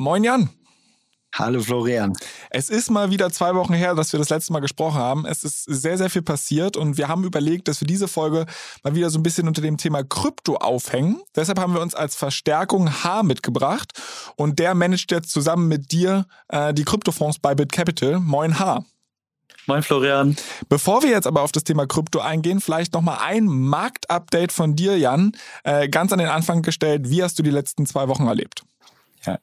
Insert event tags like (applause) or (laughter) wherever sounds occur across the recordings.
Moin Jan. Hallo Florian. Es ist mal wieder zwei Wochen her, dass wir das letzte Mal gesprochen haben. Es ist sehr, sehr viel passiert und wir haben überlegt, dass wir diese Folge mal wieder so ein bisschen unter dem Thema Krypto aufhängen. Deshalb haben wir uns als Verstärkung H mitgebracht und der managt jetzt zusammen mit dir äh, die Kryptofonds bei BitCapital. Moin H. Moin Florian. Bevor wir jetzt aber auf das Thema Krypto eingehen, vielleicht nochmal ein Marktupdate von dir, Jan. Äh, ganz an den Anfang gestellt. Wie hast du die letzten zwei Wochen erlebt? Ja,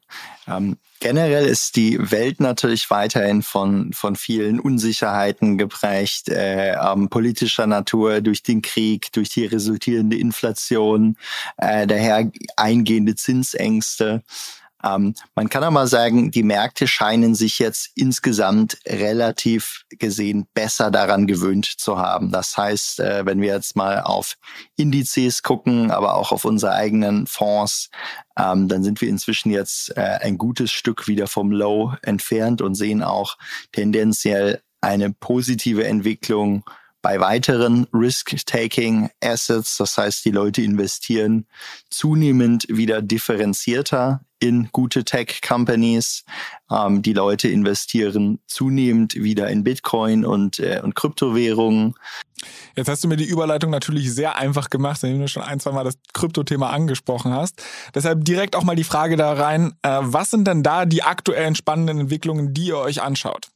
ähm, generell ist die Welt natürlich weiterhin von, von vielen Unsicherheiten geprägt, äh, ähm, politischer Natur, durch den Krieg, durch die resultierende Inflation, äh, daher eingehende Zinsängste. Ähm, man kann aber sagen, die Märkte scheinen sich jetzt insgesamt relativ gesehen besser daran gewöhnt zu haben. Das heißt, äh, wenn wir jetzt mal auf Indizes gucken, aber auch auf unsere eigenen Fonds, ähm, dann sind wir inzwischen jetzt äh, ein gutes Stück wieder vom Low entfernt und sehen auch tendenziell eine positive Entwicklung bei weiteren Risk-Taking Assets. Das heißt, die Leute investieren zunehmend wieder differenzierter in gute Tech-Companies. Ähm, die Leute investieren zunehmend wieder in Bitcoin und, äh, und Kryptowährungen. Jetzt hast du mir die Überleitung natürlich sehr einfach gemacht, indem du schon ein, zwei Mal das Kryptothema angesprochen hast. Deshalb direkt auch mal die Frage da rein, äh, was sind denn da die aktuellen spannenden Entwicklungen, die ihr euch anschaut?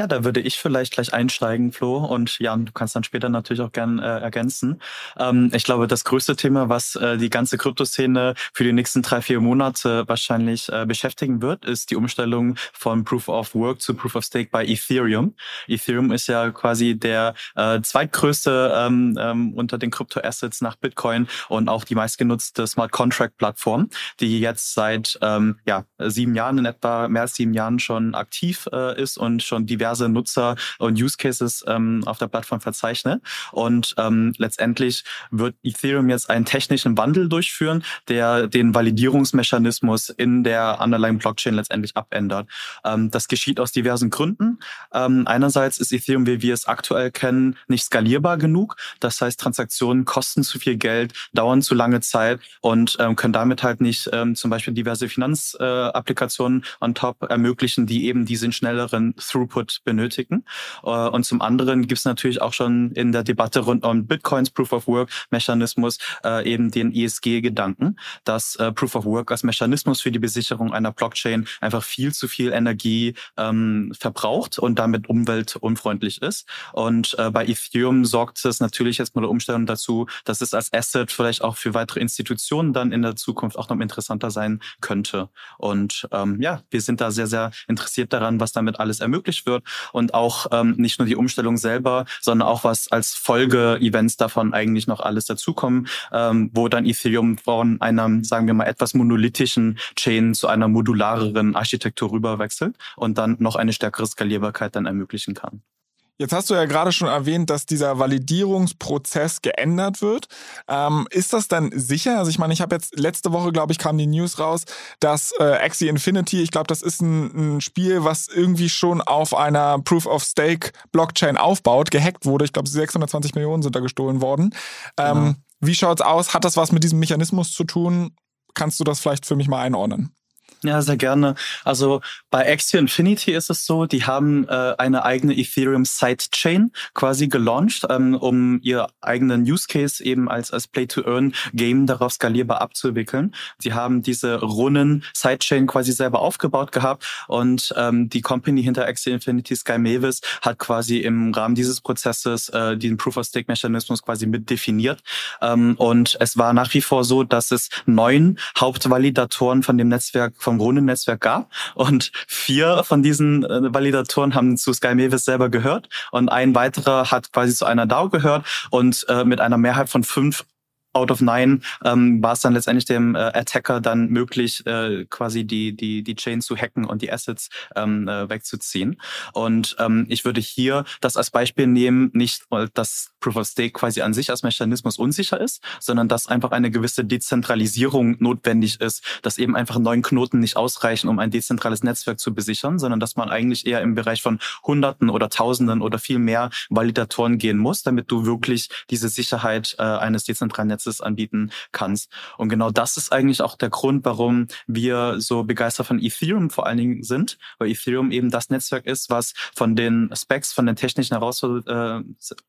Ja, da würde ich vielleicht gleich einsteigen, Flo. Und Jan, du kannst dann später natürlich auch gern äh, ergänzen. Ähm, ich glaube, das größte Thema, was äh, die ganze Kryptoszene für die nächsten drei, vier Monate wahrscheinlich äh, beschäftigen wird, ist die Umstellung von Proof of Work zu Proof of Stake bei Ethereum. Ethereum ist ja quasi der äh, zweitgrößte ähm, ähm, unter den Kryptoassets nach Bitcoin und auch die meistgenutzte Smart Contract Plattform, die jetzt seit ähm, ja, sieben Jahren in etwa, mehr als sieben Jahren schon aktiv äh, ist und schon diverse diverse Nutzer und Use Cases ähm, auf der Plattform verzeichne. Und ähm, letztendlich wird Ethereum jetzt einen technischen Wandel durchführen, der den Validierungsmechanismus in der underlying Blockchain letztendlich abändert. Ähm, das geschieht aus diversen Gründen. Ähm, einerseits ist Ethereum, wie wir es aktuell kennen, nicht skalierbar genug. Das heißt, Transaktionen kosten zu viel Geld, dauern zu lange Zeit und ähm, können damit halt nicht ähm, zum Beispiel diverse Finanzapplikationen äh, on top ermöglichen, die eben diesen schnelleren Throughput benötigen. Äh, und zum anderen gibt es natürlich auch schon in der Debatte rund um Bitcoins Proof of Work Mechanismus äh, eben den ESG-Gedanken, dass äh, Proof of Work als Mechanismus für die Besicherung einer Blockchain einfach viel zu viel Energie ähm, verbraucht und damit umweltunfreundlich ist. Und äh, bei Ethereum sorgt es natürlich jetzt mal der Umstellung dazu, dass es als Asset vielleicht auch für weitere Institutionen dann in der Zukunft auch noch interessanter sein könnte. Und ähm, ja, wir sind da sehr, sehr interessiert daran, was damit alles ermöglicht wird und auch ähm, nicht nur die Umstellung selber, sondern auch was als Folge-Events davon eigentlich noch alles dazukommen, ähm, wo dann Ethereum von einer, sagen wir mal, etwas monolithischen Chain zu einer modulareren Architektur rüberwechselt und dann noch eine stärkere Skalierbarkeit dann ermöglichen kann. Jetzt hast du ja gerade schon erwähnt, dass dieser Validierungsprozess geändert wird. Ähm, ist das dann sicher? Also ich meine, ich habe jetzt letzte Woche, glaube ich, kam die News raus, dass äh, Axie Infinity, ich glaube, das ist ein, ein, Spiel, was irgendwie schon auf einer Proof of Stake Blockchain aufbaut, gehackt wurde. Ich glaube, 620 Millionen sind da gestohlen worden. Ähm, genau. Wie schaut's aus? Hat das was mit diesem Mechanismus zu tun? Kannst du das vielleicht für mich mal einordnen? Ja, sehr gerne. Also bei Axie Infinity ist es so, die haben äh, eine eigene Ethereum Sidechain quasi gelauncht, ähm, um ihr eigenen Use Case eben als, als Play-to-Earn-Game darauf skalierbar abzuwickeln. Sie haben diese Runnen Sidechain quasi selber aufgebaut gehabt und ähm, die Company hinter Axie Infinity, Sky Mavis, hat quasi im Rahmen dieses Prozesses äh, den Proof-of-Stake-Mechanismus quasi mit definiert. Ähm, und es war nach wie vor so, dass es neun Hauptvalidatoren von dem Netzwerk vom Grundnetzwerk gab. Und vier von diesen äh, Validatoren haben zu Sky Mavis selber gehört und ein weiterer hat quasi zu einer DAO gehört und äh, mit einer Mehrheit von fünf out of nine ähm, war es dann letztendlich dem äh, Attacker dann möglich, äh, quasi die, die, die Chain zu hacken und die Assets ähm, äh, wegzuziehen. Und ähm, ich würde hier das als Beispiel nehmen, nicht weil das Proof of Stake quasi an sich als Mechanismus unsicher ist, sondern dass einfach eine gewisse Dezentralisierung notwendig ist, dass eben einfach neun Knoten nicht ausreichen, um ein dezentrales Netzwerk zu besichern, sondern dass man eigentlich eher im Bereich von Hunderten oder Tausenden oder viel mehr Validatoren gehen muss, damit du wirklich diese Sicherheit äh, eines dezentralen Netzwerks Netzes anbieten kannst. Und genau das ist eigentlich auch der Grund, warum wir so begeistert von Ethereum vor allen Dingen sind, weil Ethereum eben das Netzwerk ist, was von den Specs, von den technischen äh,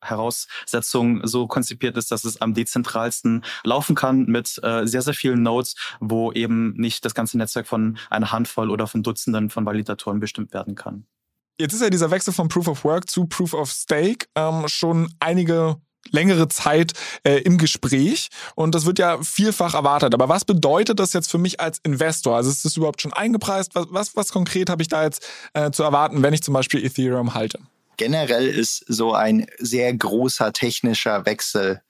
Heraussetzungen so konzipiert ist, dass es am dezentralsten laufen kann mit äh, sehr, sehr vielen Nodes, wo eben nicht das ganze Netzwerk von einer Handvoll oder von Dutzenden von Validatoren bestimmt werden kann. Jetzt ist ja dieser Wechsel von Proof of Work zu Proof of Stake ähm, schon einige längere Zeit äh, im Gespräch und das wird ja vielfach erwartet. Aber was bedeutet das jetzt für mich als Investor? Also ist das überhaupt schon eingepreist? Was, was, was konkret habe ich da jetzt äh, zu erwarten, wenn ich zum Beispiel Ethereum halte? Generell ist so ein sehr großer technischer Wechsel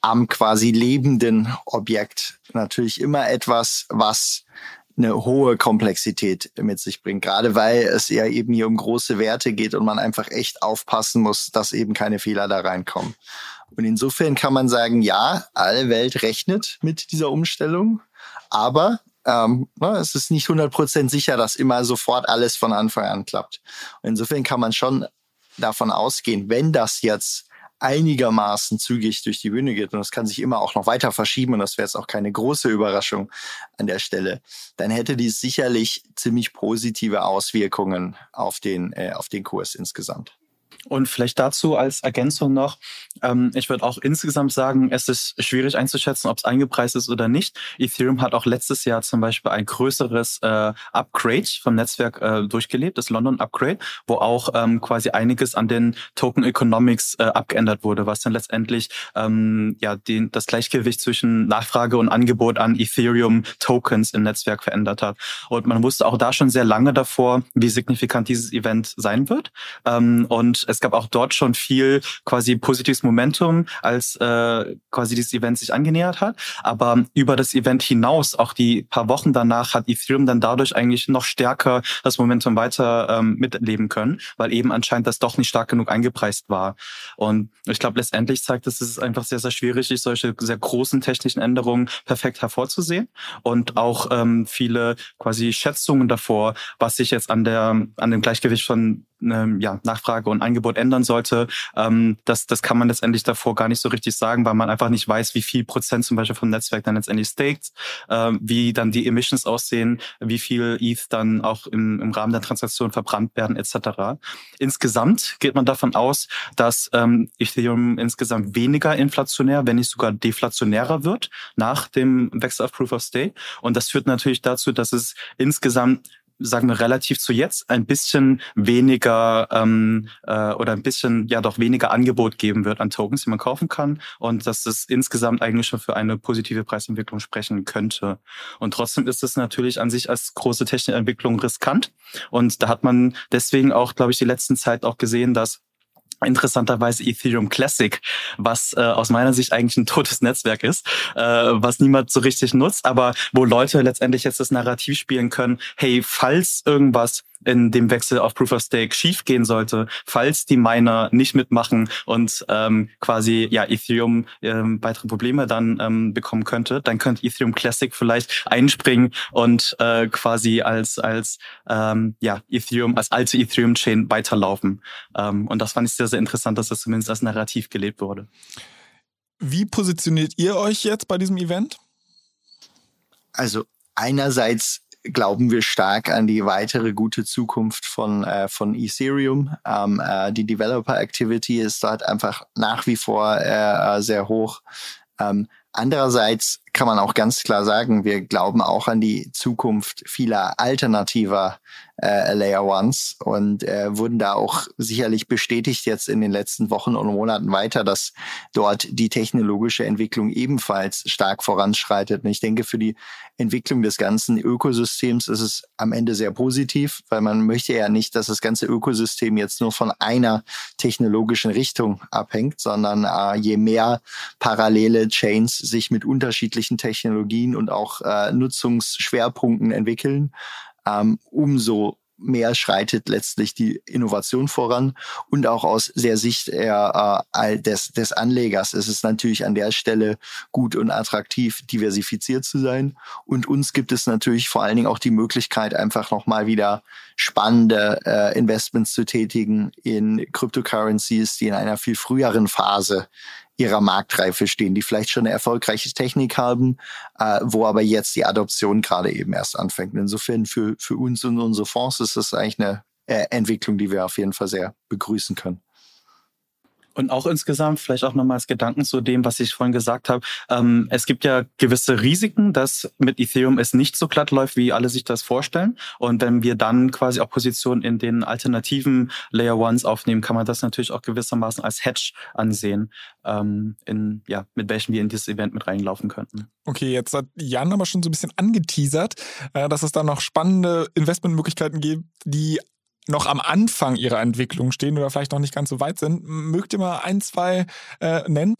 am quasi lebenden Objekt natürlich immer etwas, was eine hohe Komplexität mit sich bringt, gerade weil es ja eben hier um große Werte geht und man einfach echt aufpassen muss, dass eben keine Fehler da reinkommen. Und insofern kann man sagen, ja, alle Welt rechnet mit dieser Umstellung, aber ähm, ne, es ist nicht 100% sicher, dass immer sofort alles von Anfang an klappt. Und insofern kann man schon davon ausgehen, wenn das jetzt einigermaßen zügig durch die Bühne geht und das kann sich immer auch noch weiter verschieben und das wäre jetzt auch keine große Überraschung an der Stelle, dann hätte dies sicherlich ziemlich positive Auswirkungen auf den, äh, auf den Kurs insgesamt. Und vielleicht dazu als Ergänzung noch, ähm, ich würde auch insgesamt sagen, es ist schwierig einzuschätzen, ob es eingepreist ist oder nicht. Ethereum hat auch letztes Jahr zum Beispiel ein größeres äh, Upgrade vom Netzwerk äh, durchgelebt, das London Upgrade, wo auch ähm, quasi einiges an den Token Economics äh, abgeändert wurde, was dann letztendlich ähm, ja den, das Gleichgewicht zwischen Nachfrage und Angebot an Ethereum Tokens im Netzwerk verändert hat. Und man wusste auch da schon sehr lange davor, wie signifikant dieses Event sein wird. Ähm, und es gab auch dort schon viel quasi positives Momentum, als äh, quasi dieses Event sich angenähert hat. Aber über das Event hinaus, auch die paar Wochen danach, hat Ethereum dann dadurch eigentlich noch stärker das Momentum weiter ähm, mitleben können, weil eben anscheinend das doch nicht stark genug eingepreist war. Und ich glaube, letztendlich zeigt es, dass es einfach sehr, sehr schwierig ist, solche sehr großen technischen Änderungen perfekt hervorzusehen. Und auch ähm, viele quasi Schätzungen davor, was sich jetzt an der an dem Gleichgewicht von ähm, ja, Nachfrage und Angebot ändern sollte, ähm, das, das kann man letztendlich davor gar nicht so richtig sagen, weil man einfach nicht weiß, wie viel Prozent zum Beispiel vom Netzwerk dann letztendlich staked, ähm, wie dann die Emissions aussehen, wie viel ETH dann auch im, im Rahmen der Transaktion verbrannt werden etc. Insgesamt geht man davon aus, dass ähm, Ethereum insgesamt weniger inflationär, wenn nicht sogar deflationärer wird nach dem Wechsel auf Proof of Stake. Und das führt natürlich dazu, dass es insgesamt sagen wir relativ zu jetzt ein bisschen weniger ähm, äh, oder ein bisschen ja doch weniger Angebot geben wird an Tokens, die man kaufen kann und dass es insgesamt eigentlich schon für eine positive Preisentwicklung sprechen könnte. Und trotzdem ist es natürlich an sich als große technische Entwicklung riskant und da hat man deswegen auch, glaube ich, die letzten Zeit auch gesehen, dass interessanterweise Ethereum Classic, was äh, aus meiner Sicht eigentlich ein totes Netzwerk ist, äh, was niemand so richtig nutzt, aber wo Leute letztendlich jetzt das Narrativ spielen können, hey, falls irgendwas in dem Wechsel auf Proof of Stake schiefgehen sollte, falls die Miner nicht mitmachen und ähm, quasi ja Ethereum ähm, weitere Probleme dann ähm, bekommen könnte, dann könnte Ethereum Classic vielleicht einspringen und äh, quasi als als ähm, ja Ethereum als alte Ethereum Chain weiterlaufen. Ähm, und das fand ich sehr sehr interessant, dass das zumindest als Narrativ gelebt wurde. Wie positioniert ihr euch jetzt bei diesem Event? Also einerseits glauben wir stark an die weitere gute Zukunft von, äh, von Ethereum. Ähm, äh, die Developer Activity ist dort einfach nach wie vor äh, sehr hoch. Ähm, andererseits kann man auch ganz klar sagen, wir glauben auch an die Zukunft vieler alternativer äh, Layer Ones und äh, wurden da auch sicherlich bestätigt jetzt in den letzten Wochen und Monaten weiter, dass dort die technologische Entwicklung ebenfalls stark voranschreitet. Und ich denke, für die Entwicklung des ganzen Ökosystems ist es am Ende sehr positiv, weil man möchte ja nicht, dass das ganze Ökosystem jetzt nur von einer technologischen Richtung abhängt, sondern äh, je mehr parallele Chains sich mit unterschiedlichen Technologien und auch äh, Nutzungsschwerpunkten entwickeln, ähm, umso mehr schreitet letztlich die Innovation voran und auch aus der Sicht äh, des, des Anlegers ist es natürlich an der Stelle gut und attraktiv, diversifiziert zu sein. Und uns gibt es natürlich vor allen Dingen auch die Möglichkeit, einfach nochmal wieder spannende äh, Investments zu tätigen in Cryptocurrencies, die in einer viel früheren Phase ihrer Marktreife stehen, die vielleicht schon eine erfolgreiche Technik haben, äh, wo aber jetzt die Adoption gerade eben erst anfängt. Insofern für, für uns und unsere Fonds ist das eigentlich eine äh, Entwicklung, die wir auf jeden Fall sehr begrüßen können. Und auch insgesamt vielleicht auch nochmals Gedanken zu dem, was ich vorhin gesagt habe. Ähm, es gibt ja gewisse Risiken, dass mit Ethereum es nicht so glatt läuft, wie alle sich das vorstellen. Und wenn wir dann quasi auch Positionen in den alternativen Layer Ones aufnehmen, kann man das natürlich auch gewissermaßen als Hedge ansehen, ähm, in, ja, mit welchen wir in dieses Event mit reinlaufen könnten. Okay, jetzt hat Jan aber schon so ein bisschen angeteasert, äh, dass es da noch spannende Investmentmöglichkeiten gibt, die noch am Anfang ihrer Entwicklung stehen oder vielleicht noch nicht ganz so weit sind. Mögt ihr mal ein, zwei äh, nennen?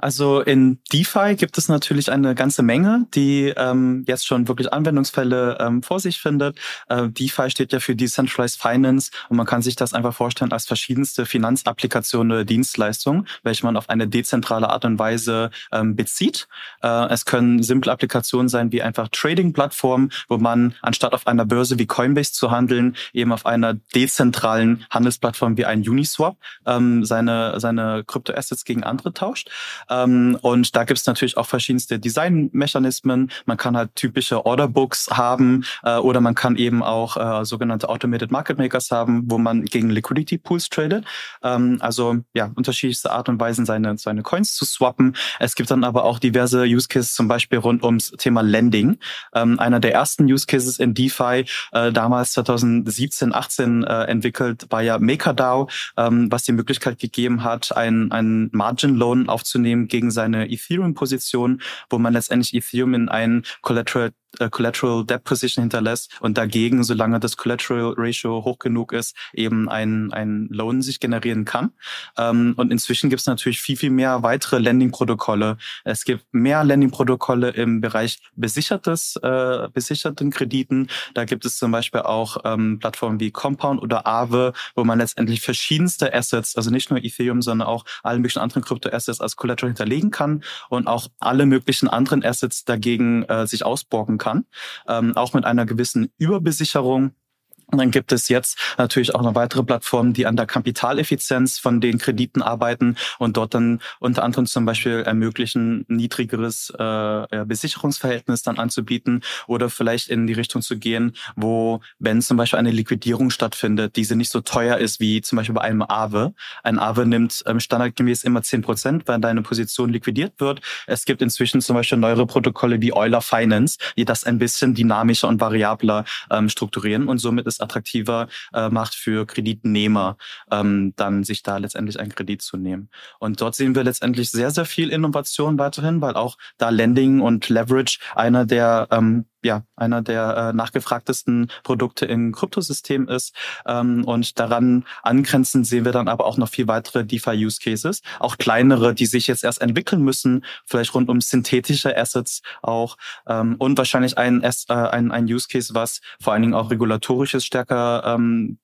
Also in DeFi gibt es natürlich eine ganze Menge, die ähm, jetzt schon wirklich Anwendungsfälle ähm, vor sich findet. Äh, DeFi steht ja für Decentralized Finance und man kann sich das einfach vorstellen als verschiedenste Finanzapplikationen oder Dienstleistungen, welche man auf eine dezentrale Art und Weise ähm, bezieht. Äh, es können simple Applikationen sein wie einfach Trading-Plattformen, wo man anstatt auf einer Börse wie Coinbase zu handeln, eben auf einer dezentralen Handelsplattform wie ein Uniswap ähm, seine, seine Kryptoassets gegen andere tauscht. Ähm, und da gibt es natürlich auch verschiedenste Designmechanismen. Man kann halt typische Orderbooks haben äh, oder man kann eben auch äh, sogenannte Automated Market Makers haben, wo man gegen Liquidity Pools tradet. Ähm, also ja, unterschiedlichste Art und Weisen, seine, seine Coins zu swappen. Es gibt dann aber auch diverse Use Cases, zum Beispiel rund ums Thema Lending. Ähm, einer der ersten Use Cases in DeFi, äh, damals 2017, 18 äh, entwickelt, war ja MakerDAO, ähm, was die Möglichkeit gegeben hat, ein, ein Margin Loan aufzunehmen gegen seine Ethereum-Position, wo man letztendlich Ethereum in einen Collateral Collateral Debt Position hinterlässt und dagegen, solange das Collateral Ratio hoch genug ist, eben ein, ein Loan sich generieren kann. Ähm, und inzwischen gibt es natürlich viel, viel mehr weitere Lending-Protokolle. Es gibt mehr Lending-Protokolle im Bereich besichertes, äh, besicherten Krediten. Da gibt es zum Beispiel auch ähm, Plattformen wie Compound oder Aave, wo man letztendlich verschiedenste Assets, also nicht nur Ethereum, sondern auch alle möglichen anderen Krypto-Assets als Collateral hinterlegen kann und auch alle möglichen anderen Assets dagegen äh, sich ausborgen kann, ähm, auch mit einer gewissen Überbesicherung und dann gibt es jetzt natürlich auch noch weitere Plattformen, die an der Kapitaleffizienz von den Krediten arbeiten und dort dann unter anderem zum Beispiel ermöglichen, niedrigeres äh, Besicherungsverhältnis dann anzubieten oder vielleicht in die Richtung zu gehen, wo, wenn zum Beispiel eine Liquidierung stattfindet, diese nicht so teuer ist wie zum Beispiel bei einem Aave. Ein Aave nimmt ähm, standardgemäß immer zehn Prozent, wenn deine Position liquidiert wird. Es gibt inzwischen zum Beispiel neuere Protokolle wie Euler Finance, die das ein bisschen dynamischer und variabler ähm, strukturieren und somit ist attraktiver äh, macht für Kreditnehmer, ähm, dann sich da letztendlich einen Kredit zu nehmen. Und dort sehen wir letztendlich sehr, sehr viel Innovation weiterhin, weil auch da Lending und Leverage einer der ähm, ja einer der äh, nachgefragtesten Produkte im Kryptosystem ist. Ähm, und daran angrenzend sehen wir dann aber auch noch viel weitere DeFi-Use-Cases, auch kleinere, die sich jetzt erst entwickeln müssen, vielleicht rund um synthetische Assets auch ähm, und wahrscheinlich ein, äh, ein, ein Use-Case, was vor allen Dingen auch regulatorisches stärker ähm,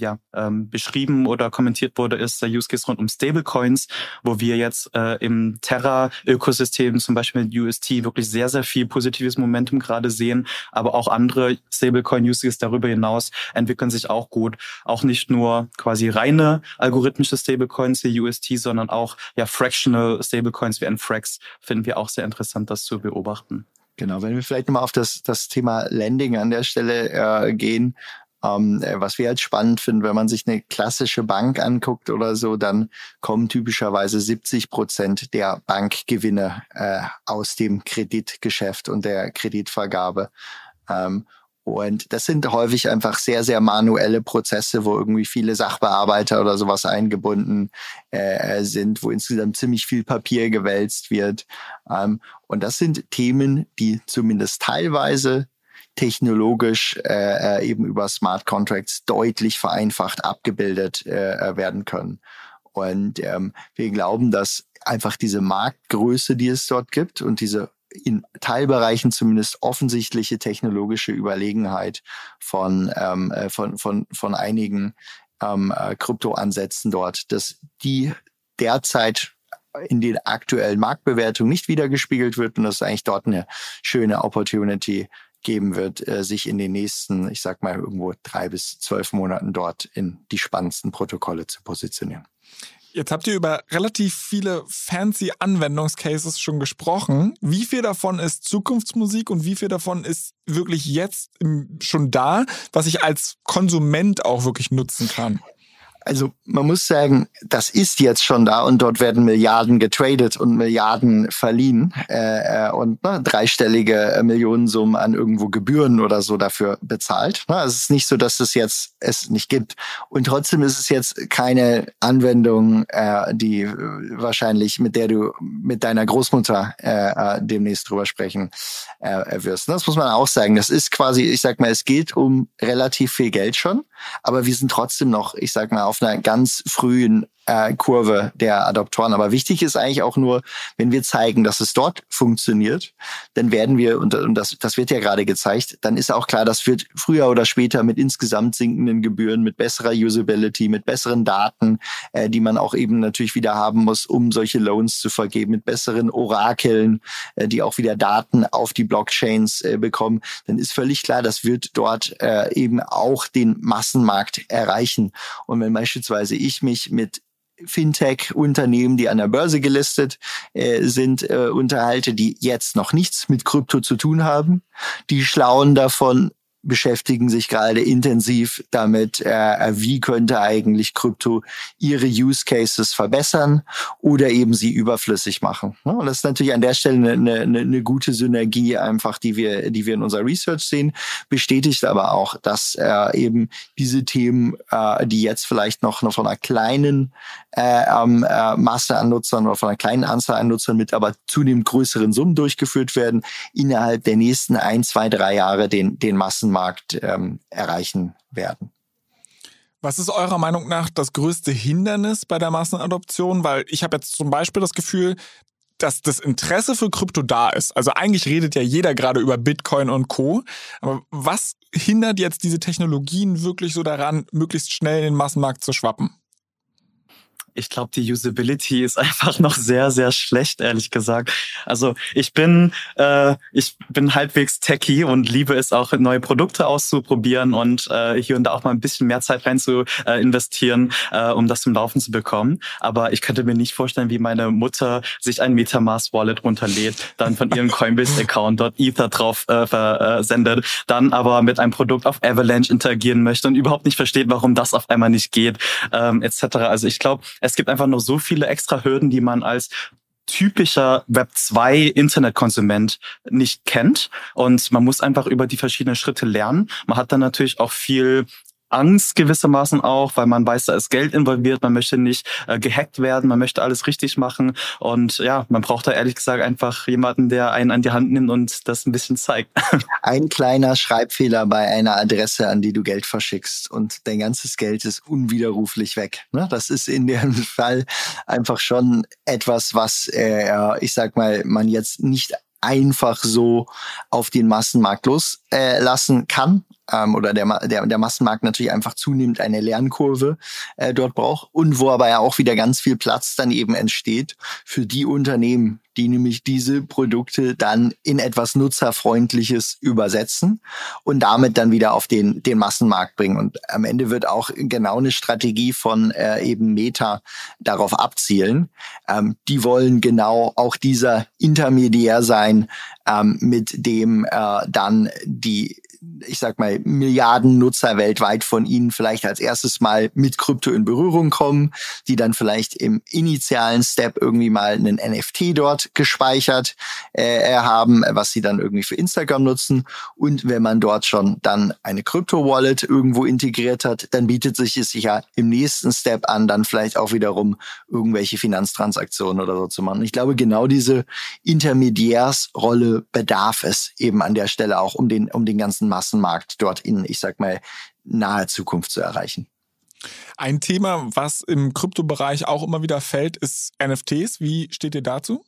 ja, ähm, beschrieben oder kommentiert wurde, ist der Use-Case rund um Stablecoins, wo wir jetzt äh, im Terra-Ökosystem zum Beispiel mit UST wirklich sehr, sehr viel positives Momentum gerade sehen, aber auch andere Stablecoin-Uses darüber hinaus entwickeln sich auch gut. Auch nicht nur quasi reine algorithmische Stablecoins wie UST, sondern auch ja fractional Stablecoins wie Nfrax finden wir auch sehr interessant, das zu beobachten. Genau, wenn wir vielleicht nochmal auf das, das Thema Lending an der Stelle äh, gehen, Ähm, äh, was wir jetzt spannend finden, wenn man sich eine klassische Bank anguckt oder so, dann kommen typischerweise 70 Prozent der Bankgewinne äh, aus dem Kreditgeschäft und der Kreditvergabe. Ähm, und das sind häufig einfach sehr, sehr manuelle Prozesse, wo irgendwie viele Sachbearbeiter oder sowas eingebunden äh, sind, wo insgesamt ziemlich viel Papier gewälzt wird. Ähm, und das sind Themen, die zumindest teilweise technologisch äh, äh, eben über Smart Contracts deutlich vereinfacht abgebildet äh, werden können. Und ähm, wir glauben, dass einfach diese Marktgröße, die es dort gibt und diese in Teilbereichen zumindest offensichtliche technologische Überlegenheit von, ähm, äh, von, von, von einigen ähm, äh, Kryptoansätzen dort, dass die derzeit in den aktuellen Marktbewertungen nicht wiedergespiegelt wird und dass eigentlich dort eine schöne Opportunity geben wird, äh, sich in den nächsten, ich sag mal, irgendwo drei bis zwölf Monaten dort in die spannendsten Protokolle zu positionieren. Jetzt habt ihr über relativ viele fancy Anwendungscases schon gesprochen. Wie viel davon ist Zukunftsmusik und wie viel davon ist wirklich jetzt schon da, was ich als Konsument auch wirklich nutzen kann? Also man muss sagen, das ist jetzt schon da und dort werden Milliarden getradet und Milliarden verliehen äh, äh und ne, dreistellige äh, Millionensummen an irgendwo Gebühren oder so dafür bezahlt. Ne? Es ist nicht so, dass es jetzt es nicht gibt. Und trotzdem ist es jetzt keine Anwendung, äh, die äh, wahrscheinlich mit der du mit deiner Großmutter äh, äh, demnächst drüber sprechen äh, wirst. Das muss man auch sagen. Das ist quasi, ich sag mal, es geht um relativ viel Geld schon, aber wir sind trotzdem noch, ich sag mal, auf einer ganz frühen äh, Kurve der Adoptoren. Aber wichtig ist eigentlich auch nur, wenn wir zeigen, dass es dort funktioniert, dann werden wir, und, und das, das wird ja gerade gezeigt, dann ist auch klar, das wird früher oder später mit insgesamt sinkenden Gebühren, mit besserer Usability, mit besseren Daten, äh, die man auch eben natürlich wieder haben muss, um solche Loans zu vergeben, mit besseren Orakeln, äh, die auch wieder Daten auf die Blockchains äh, bekommen, dann ist völlig klar, das wird dort äh, eben auch den Massenmarkt erreichen. Und wenn beispielsweise ich mich mit Fintech-Unternehmen, die an der Börse gelistet äh, sind, äh, unterhalte, die jetzt noch nichts mit Krypto zu tun haben. Die schlauen davon beschäftigen sich gerade intensiv damit, äh, wie könnte eigentlich Krypto ihre Use Cases verbessern oder eben sie überflüssig machen. Und das ist natürlich an der Stelle eine, eine, eine gute Synergie einfach, die wir, die wir in unserer Research sehen, bestätigt aber auch, dass äh, eben diese Themen, äh, die jetzt vielleicht noch, noch von einer kleinen äh, äh, Masse an Nutzern oder von einer kleinen Anzahl an Nutzern mit aber zunehmend größeren Summen durchgeführt werden, innerhalb der nächsten ein, zwei, drei Jahre den, den Massenmarkt ähm, erreichen werden. Was ist eurer Meinung nach das größte Hindernis bei der Massenadoption? Weil ich habe jetzt zum Beispiel das Gefühl, dass das Interesse für Krypto da ist. Also eigentlich redet ja jeder gerade über Bitcoin und Co. Aber was hindert jetzt diese Technologien wirklich so daran, möglichst schnell in den Massenmarkt zu schwappen? Ich glaube, die Usability ist (laughs) einfach noch sehr, sehr schlecht, ehrlich gesagt. Also ich bin, äh, ich bin halbwegs techy und liebe es auch, neue Produkte auszuprobieren und äh, hier und da auch mal ein bisschen mehr Zeit rein zu äh, investieren, äh, um das zum Laufen zu bekommen. Aber ich könnte mir nicht vorstellen, wie meine Mutter sich ein Metamask Wallet runterlädt, dann von ihrem (laughs) Coinbase-Account dort Ether drauf äh, versendet, dann aber mit einem Produkt auf Avalanche interagieren möchte und überhaupt nicht versteht, warum das auf einmal nicht geht, ähm, etc. Also ich glaube, es gibt einfach noch so viele extra Hürden, die man als typischer Web 2 Internetkonsument nicht kennt und man muss einfach über die verschiedenen Schritte lernen. Man hat dann natürlich auch viel Angst gewissermaßen auch, weil man weiß, da ist Geld involviert, man möchte nicht äh, gehackt werden, man möchte alles richtig machen und ja, man braucht da ehrlich gesagt einfach jemanden, der einen an die Hand nimmt und das ein bisschen zeigt. (laughs) Ein kleiner Schreibfehler bei einer Adresse, an die du Geld verschickst und dein ganzes Geld ist unwiderruflich weg. Ne? Das ist in dem (laughs) Fall einfach schon etwas, was äh, ich sag mal, man jetzt nicht einfach so auf den Massenmarkt loslassen äh, kann ähm, oder der, der, der Massenmarkt natürlich einfach zunehmend eine Lernkurve äh, dort braucht und wo aber ja auch wieder ganz viel Platz dann eben entsteht für die Unternehmen, die nämlich diese Produkte dann in etwas Nutzerfreundliches übersetzen und damit dann wieder auf den, den Massenmarkt bringen. Und am Ende wird auch genau eine Strategie von äh, eben Meta darauf abzielen. Ähm, die wollen genau auch dieser Intermediär sein, ähm, mit dem äh, dann die ich sag mal, Milliarden Nutzer weltweit von ihnen vielleicht als erstes mal mit Krypto in Berührung kommen, die dann vielleicht im initialen Step irgendwie mal einen NFT dort gespeichert äh, haben, was sie dann irgendwie für Instagram nutzen. Und wenn man dort schon dann eine Krypto-Wallet irgendwo integriert hat, dann bietet sich es ja im nächsten Step an, dann vielleicht auch wiederum irgendwelche Finanztransaktionen oder so zu machen. ich glaube, genau diese Intermediärsrolle bedarf es eben an der Stelle auch, um den, um den ganzen Massenmarkt dort in, ich sag mal, nahe Zukunft zu erreichen. Ein Thema, was im Kryptobereich auch immer wieder fällt, ist NFTs. Wie steht ihr dazu?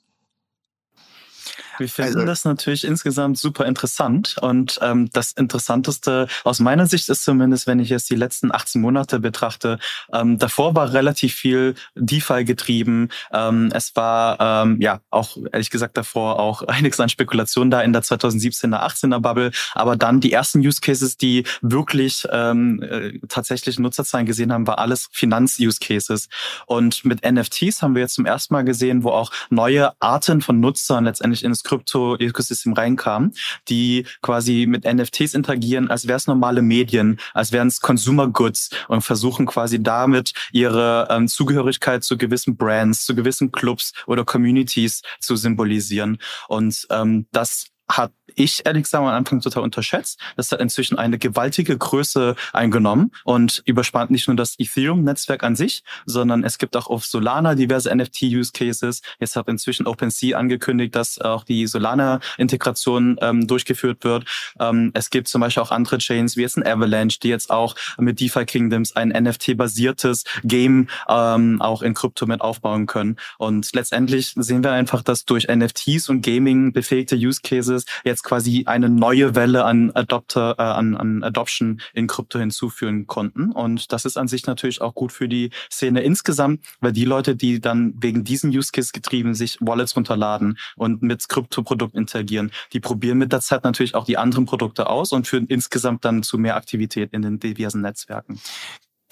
Wir finden also, das natürlich insgesamt super interessant. Und ähm, das Interessanteste aus meiner Sicht ist zumindest, wenn ich jetzt die letzten 18 Monate betrachte, ähm, davor war relativ viel DeFi getrieben. Ähm, es war ähm, ja auch, ehrlich gesagt, davor auch (laughs) einiges an Spekulationen da in der 2017er, 18er Bubble. Aber dann die ersten Use Cases, die wirklich ähm, äh, tatsächlich Nutzerzahlen gesehen haben, war alles Finanz-Use Cases. Und mit NFTs haben wir jetzt zum ersten Mal gesehen, wo auch neue Arten von Nutzern letztendlich ins Krypto-Ökosystem reinkamen, die quasi mit NFTs interagieren, als wäre es normale Medien, als wären es Consumer Goods und versuchen quasi damit ihre ähm, Zugehörigkeit zu gewissen Brands, zu gewissen Clubs oder Communities zu symbolisieren. Und ähm, das hat ich ehrlich gesagt am Anfang total unterschätzt. Das hat inzwischen eine gewaltige Größe eingenommen und überspannt nicht nur das Ethereum-Netzwerk an sich, sondern es gibt auch auf Solana diverse NFT-Use-Cases. Jetzt hat inzwischen OpenSea angekündigt, dass auch die Solana-Integration ähm, durchgeführt wird. Ähm, es gibt zum Beispiel auch andere Chains wie jetzt ein Avalanche, die jetzt auch mit DeFi Kingdoms ein NFT-basiertes Game ähm, auch in Krypto mit aufbauen können. Und letztendlich sehen wir einfach, dass durch NFTs und Gaming befähigte Use-Cases jetzt jetzt quasi eine neue Welle an Adopter, äh, an, an Adoption in Krypto hinzuführen konnten. Und das ist an sich natürlich auch gut für die Szene insgesamt, weil die Leute, die dann wegen diesen Use Case getrieben sich Wallets runterladen und mit Krypto-Produkt interagieren, die probieren mit der Zeit natürlich auch die anderen Produkte aus und führen insgesamt dann zu mehr Aktivität in den diversen Netzwerken.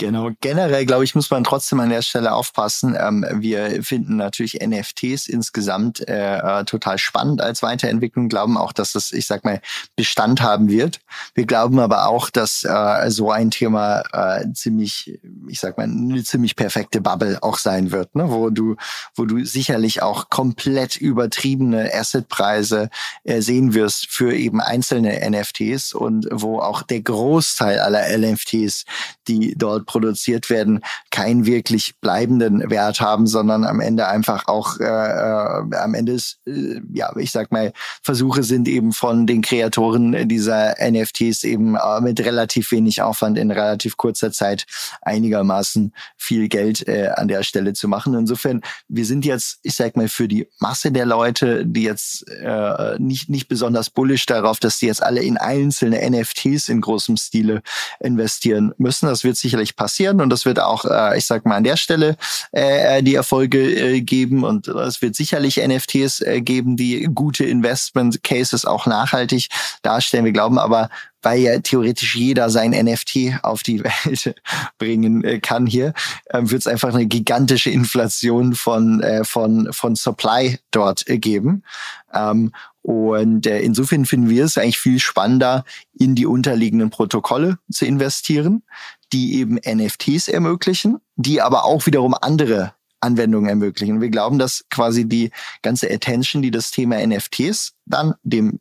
Genau, generell glaube ich, muss man trotzdem an der Stelle aufpassen. Ähm, wir finden natürlich NFTs insgesamt äh, äh, total spannend als Weiterentwicklung, glauben auch, dass es, ich sag mal, Bestand haben wird. Wir glauben aber auch, dass äh, so ein Thema äh, ziemlich, ich sag mal, eine ziemlich perfekte Bubble auch sein wird, ne? wo du, wo du sicherlich auch komplett übertriebene Assetpreise äh, sehen wirst für eben einzelne NFTs und wo auch der Großteil aller NFTs, die dort produziert werden, keinen wirklich bleibenden Wert haben, sondern am Ende einfach auch äh, äh, am Ende ist, äh, ja, ich sag mal, Versuche sind eben von den Kreatoren dieser NFTs eben äh, mit relativ wenig Aufwand in relativ kurzer Zeit einigermaßen viel Geld äh, an der Stelle zu machen. Insofern, wir sind jetzt, ich sag mal, für die Masse der Leute, die jetzt äh, nicht, nicht besonders bullish darauf, dass die jetzt alle in einzelne NFTs in großem Stile investieren müssen. Das wird sicherlich passieren und das wird auch, äh, ich sag mal, an der Stelle äh, die Erfolge äh, geben und es wird sicherlich NFTs äh, geben, die gute Investment Cases auch nachhaltig darstellen. Wir glauben aber, weil ja theoretisch jeder sein NFT auf die (laughs) Welt bringen äh, kann hier, äh, wird es einfach eine gigantische Inflation von, äh, von, von Supply dort äh, geben. Ähm, und äh, insofern finden wir es eigentlich viel spannender, in die unterliegenden Protokolle zu investieren, die eben NFTs ermöglichen, die aber auch wiederum andere Anwendungen ermöglichen. Wir glauben, dass quasi die ganze Attention, die das Thema NFTs dann dem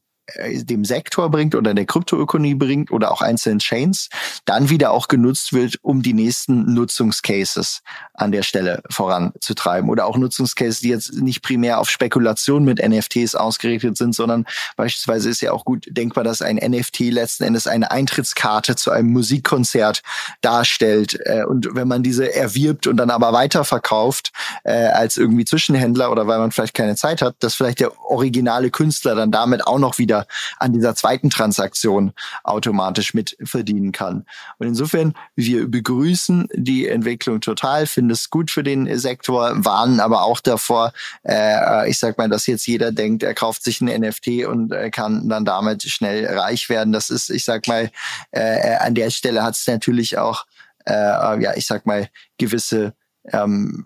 dem Sektor bringt oder der Kryptoökonomie bringt oder auch einzelnen Chains, dann wieder auch genutzt wird, um die nächsten Nutzungscases an der Stelle voranzutreiben. Oder auch Nutzungscases, die jetzt nicht primär auf Spekulation mit NFTs ausgerichtet sind, sondern beispielsweise ist ja auch gut denkbar, dass ein NFT letzten Endes eine Eintrittskarte zu einem Musikkonzert darstellt. Äh, und wenn man diese erwirbt und dann aber weiterverkauft äh, als irgendwie Zwischenhändler oder weil man vielleicht keine Zeit hat, dass vielleicht der originale Künstler dann damit auch noch wieder an dieser zweiten Transaktion automatisch mit verdienen kann. Und insofern, wir begrüßen die Entwicklung total, finden es gut für den Sektor, warnen aber auch davor, äh, ich sag mal, dass jetzt jeder denkt, er kauft sich ein NFT und äh, kann dann damit schnell reich werden. Das ist, ich sag mal, äh, an der Stelle hat es natürlich auch, äh, ja, ich sag mal, gewisse ähm,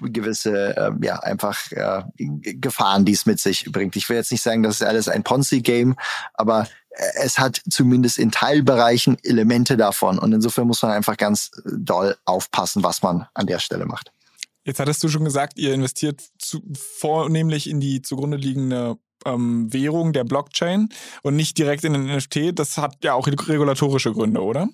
gewisse, äh, ja, einfach äh, Gefahren, die es mit sich bringt. Ich will jetzt nicht sagen, das ist alles ein Ponzi-Game, aber es hat zumindest in Teilbereichen Elemente davon. Und insofern muss man einfach ganz doll aufpassen, was man an der Stelle macht. Jetzt hattest du schon gesagt, ihr investiert zu, vornehmlich in die zugrunde liegende ähm, Währung der Blockchain und nicht direkt in den NFT. Das hat ja auch regulatorische Gründe, oder?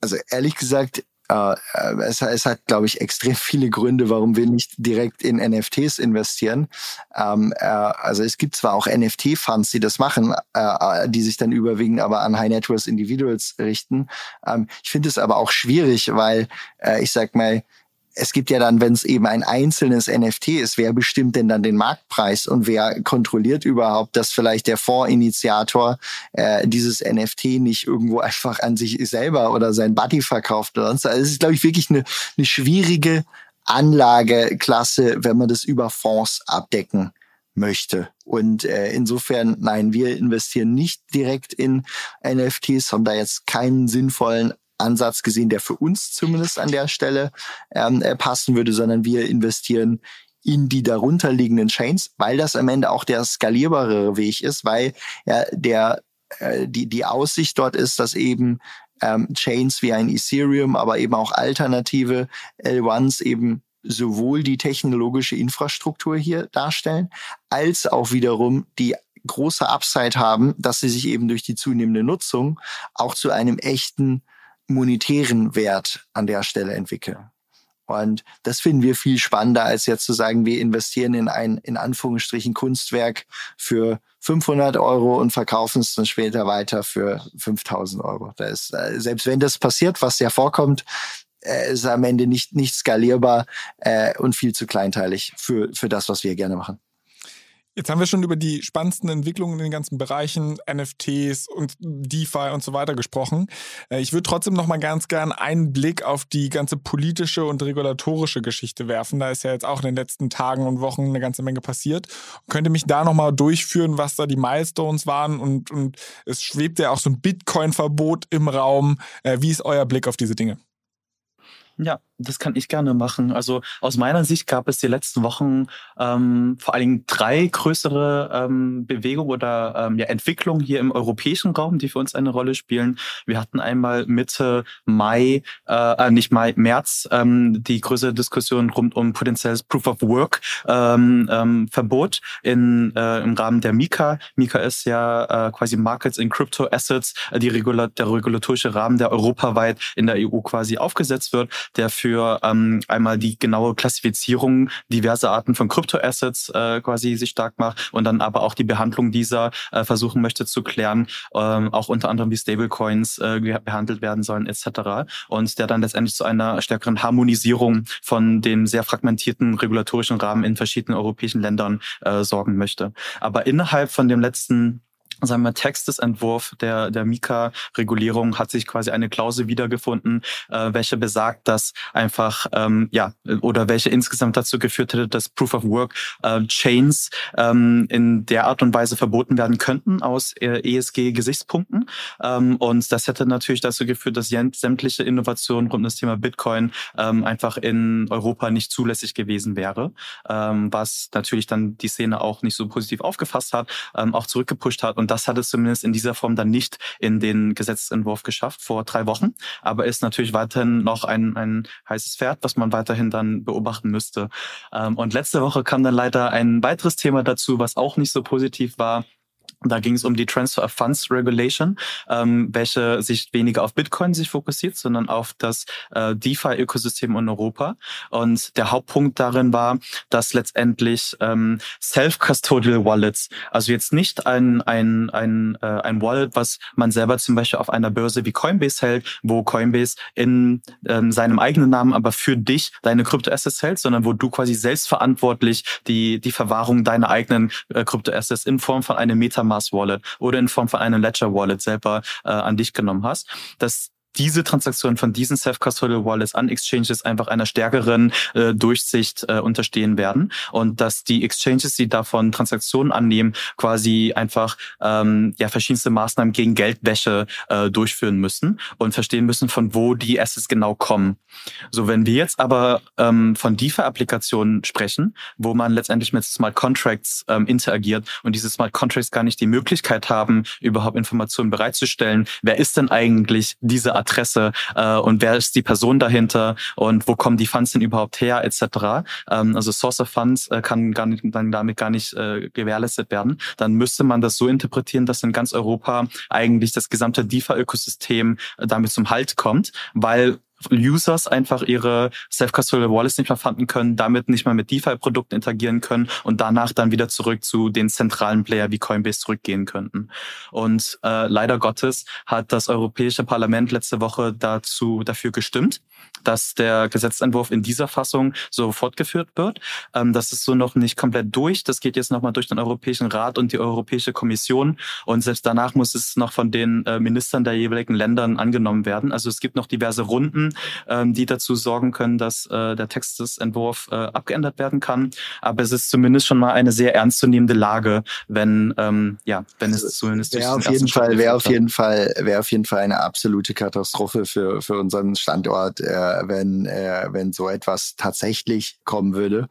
Also ehrlich gesagt, äh, es, es, hat, glaube ich, extrem viele Gründe, warum wir nicht direkt in NFTs investieren. Ähm, äh, also es gibt zwar auch NFT-Funds, die das machen, äh, die sich dann überwiegend aber an High Net Worth Individuals richten. Ähm, ich finde es aber auch schwierig, weil äh, ich sag mal, es gibt ja dann, wenn es eben ein einzelnes NFT ist, wer bestimmt denn dann den Marktpreis und wer kontrolliert überhaupt, dass vielleicht der Fondsinitiator äh, dieses NFT nicht irgendwo einfach an sich selber oder sein Buddy verkauft oder sonst. Also es ist, glaube ich, wirklich eine, eine schwierige Anlageklasse, wenn man das über Fonds abdecken möchte. Und äh, insofern, nein, wir investieren nicht direkt in NFTs, haben da jetzt keinen sinnvollen Ansatz gesehen, der für uns zumindest an der Stelle ähm, äh, passen würde, sondern wir investieren in die darunterliegenden Chains, weil das am Ende auch der skalierbare Weg ist, weil ja, der äh, die die Aussicht dort ist, dass eben ähm, Chains wie ein Ethereum, aber eben auch alternative L1s eben sowohl die technologische Infrastruktur hier darstellen, als auch wiederum die große Upside haben, dass sie sich eben durch die zunehmende Nutzung auch zu einem echten monetären Wert an der Stelle entwickeln. Und das finden wir viel spannender, als jetzt zu sagen, wir investieren in ein, in Anführungsstrichen, Kunstwerk für 500 Euro und verkaufen es dann später weiter für 5000 Euro. Da ist, äh, selbst wenn das passiert, was ja vorkommt, äh, ist am Ende nicht, nicht skalierbar äh, und viel zu kleinteilig für, für das, was wir gerne machen. Jetzt haben wir schon über die spannendsten Entwicklungen in den ganzen Bereichen NFTs und DeFi und so weiter gesprochen. Äh, ich würde trotzdem noch mal ganz gern einen Blick auf die ganze politische und regulatorische Geschichte werfen. Da ist ja jetzt auch in den letzten Tagen und Wochen eine ganze Menge passiert. Könnte mich da noch mal durchführen, was da die Milestones waren und, und es schwebt ja auch so ein Bitcoin-Verbot im Raum. Äh, wie ist euer Blick auf diese Dinge? Ja, das kann ich gerne machen. Also aus meiner Sicht gab es die letzten Wochen ähm, vor allen Dingen drei größere ähm, Bewegungen oder ähm, ja, Entwicklungen hier im europäischen Raum, die für uns eine Rolle spielen. Wir hatten einmal Mitte Mai, äh, äh nicht Mai, März, ähm, die größere Diskussion rund um potenzielles Proof of Work ähm, ähm, Verbot in, äh, im Rahmen der Mika. Mika ist ja äh, quasi Markets in Crypto Assets, äh, die Regula der regulatorische Rahmen, der europaweit in der EU quasi aufgesetzt wird, der für ähm, einmal die genaue Klassifizierung diverser Arten von Kryptoassets äh, quasi sich stark macht und dann aber auch die Behandlung dieser äh, versuchen möchte zu klären, ähm, auch unter anderem wie Stablecoins äh, behandelt werden sollen etc. Und der dann letztendlich zu einer stärkeren Harmonisierung von dem sehr fragmentierten regulatorischen Rahmen in verschiedenen europäischen Ländern äh, sorgen möchte. Aber innerhalb von dem letzten sagen wir, Textesentwurf der, der Mika-Regulierung hat sich quasi eine Klausel wiedergefunden, äh, welche besagt, dass einfach, ähm, ja, oder welche insgesamt dazu geführt hätte, dass Proof of Work äh, Chains ähm, in der Art und Weise verboten werden könnten aus äh, ESG-Gesichtspunkten. Ähm, und das hätte natürlich dazu geführt, dass sämtliche Innovationen rund um das Thema Bitcoin ähm, einfach in Europa nicht zulässig gewesen wäre, ähm, was natürlich dann die Szene auch nicht so positiv aufgefasst hat, ähm, auch zurückgepusht hat und das hat es zumindest in dieser Form dann nicht in den Gesetzentwurf geschafft vor drei Wochen, aber ist natürlich weiterhin noch ein, ein heißes Pferd, was man weiterhin dann beobachten müsste. Ähm, und letzte Woche kam dann leider ein weiteres Thema dazu, was auch nicht so positiv war. Da ging es um die Transfer of Funds Regulation, ähm, welche sich weniger auf Bitcoin sich fokussiert, sondern auf das äh, DeFi-Ökosystem in Europa. Und der Hauptpunkt darin war, dass letztendlich ähm, Self-Custodial Wallets, also jetzt nicht ein, ein, ein, äh, ein Wallet, was man selber zum Beispiel auf einer Börse wie Coinbase hält, wo Coinbase in ähm, seinem eigenen Namen aber für dich deine Kryptoassets hält, sondern wo du quasi selbstverantwortlich die, die Verwahrung deiner eigenen äh, Kryptoassets in Form von einem Metamask Wallet oder in Form von einem Ledger Wallet selber äh, an dich genommen hast. Das diese Transaktionen von diesen Self-Custodial Wallets an Exchanges einfach einer stärkeren äh, Durchsicht äh, unterstehen werden und dass die Exchanges, die davon Transaktionen annehmen, quasi einfach ähm, ja verschiedenste Maßnahmen gegen Geldwäsche äh, durchführen müssen und verstehen müssen, von wo die Assets genau kommen. So, wenn wir jetzt aber ähm, von DeFi-Applikationen sprechen, wo man letztendlich mit Smart Contracts ähm, interagiert und diese Smart Contracts gar nicht die Möglichkeit haben, überhaupt Informationen bereitzustellen, wer ist denn eigentlich diese Adresse äh, und wer ist die Person dahinter und wo kommen die Funds denn überhaupt her, etc. Ähm, also Source of Funds äh, kann gar nicht, dann damit gar nicht äh, gewährleistet werden. Dann müsste man das so interpretieren, dass in ganz Europa eigentlich das gesamte DeFi-Ökosystem äh, damit zum Halt kommt, weil Users einfach ihre Self-Custodial Wallets nicht mehr fanden können, damit nicht mehr mit DeFi-Produkten interagieren können und danach dann wieder zurück zu den zentralen Player wie Coinbase zurückgehen könnten. Und äh, leider Gottes hat das Europäische Parlament letzte Woche dazu dafür gestimmt, dass der Gesetzentwurf in dieser Fassung so fortgeführt wird. Ähm, das ist so noch nicht komplett durch. Das geht jetzt nochmal durch den Europäischen Rat und die Europäische Kommission. Und selbst danach muss es noch von den äh, Ministern der jeweiligen Ländern angenommen werden. Also es gibt noch diverse Runden, ähm, die dazu sorgen können, dass äh, der Textesentwurf äh, abgeändert werden kann. Aber es ist zumindest schon mal eine sehr ernstzunehmende Lage, wenn ähm, ja, wenn es also, zumindest wäre auf jeden Fall wäre auf jeden Fall wäre auf jeden Fall eine absolute Katastrophe für für unseren Standort, äh, wenn äh, wenn so etwas tatsächlich kommen würde.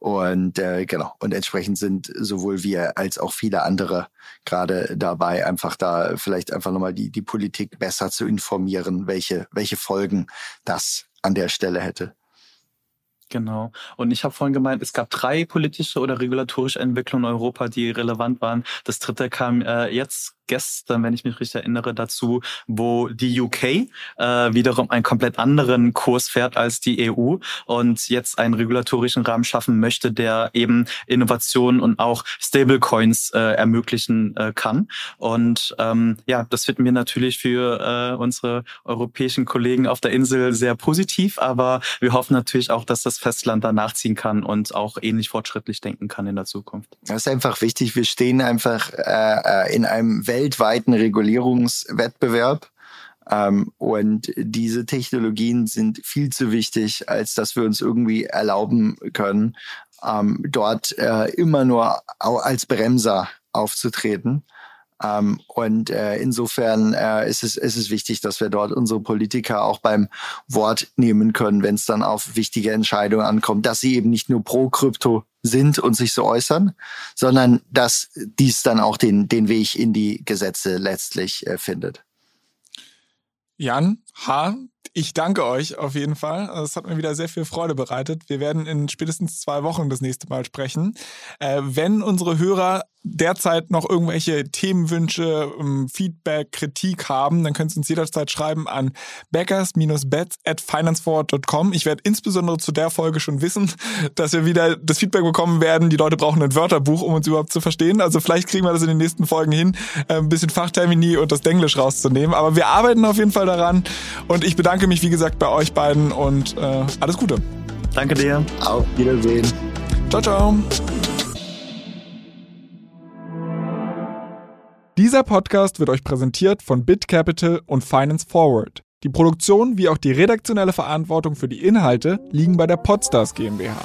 Und äh, genau, und entsprechend sind sowohl wir als auch viele andere gerade dabei, einfach da vielleicht einfach nochmal die, die Politik besser zu informieren, welche, welche Folgen das an der Stelle hätte. Genau. Und ich habe vorhin gemeint, es gab drei politische oder regulatorische Entwicklungen in Europa, die relevant waren. Das dritte kam äh, jetzt gestern, wenn ich mich richtig erinnere, dazu, wo die UK äh, wiederum einen komplett anderen Kurs fährt als die EU und jetzt einen regulatorischen Rahmen schaffen möchte, der eben Innovationen und auch Stablecoins äh, ermöglichen äh, kann. Und ähm, ja, das finden wir natürlich für äh, unsere europäischen Kollegen auf der Insel sehr positiv, aber wir hoffen natürlich auch, dass das Festland da nachziehen kann und auch ähnlich fortschrittlich denken kann in der Zukunft. Das ist einfach wichtig. Wir stehen einfach äh, äh in einem Welt weltweiten Regulierungswettbewerb. Ähm, und diese Technologien sind viel zu wichtig, als dass wir uns irgendwie erlauben können, ähm, dort äh, immer nur als Bremser aufzutreten. Ähm, und äh, insofern äh, ist, es, ist es wichtig, dass wir dort unsere Politiker auch beim Wort nehmen können, wenn es dann auf wichtige Entscheidungen ankommt, dass sie eben nicht nur pro Krypto sind und sich so äußern, sondern dass dies dann auch den, den Weg in die Gesetze letztlich äh, findet. Jan H., ich danke euch auf jeden Fall. Es hat mir wieder sehr viel Freude bereitet. Wir werden in spätestens zwei Wochen das nächste Mal sprechen. Äh, wenn unsere Hörer derzeit noch irgendwelche Themenwünsche, ähm, Feedback, Kritik haben, dann können Sie uns jederzeit schreiben an backers-bets at financeforward.com. Ich werde insbesondere zu der Folge schon wissen, (laughs) dass wir wieder das Feedback bekommen werden, die Leute brauchen ein Wörterbuch, um uns überhaupt zu verstehen. Also vielleicht kriegen wir das in den nächsten Folgen hin, äh, ein bisschen Fachtermini und das Denglisch rauszunehmen. Aber wir arbeiten auf jeden Fall daran und ich bedanke mich, wie gesagt, bei euch beiden und äh, alles Gute. Danke dir. Auf Wiedersehen. Ciao, ciao. Dieser Podcast wird euch präsentiert von BitCapital und Finance Forward. Die Produktion wie auch die redaktionelle Verantwortung für die Inhalte liegen bei der Podstars GmbH.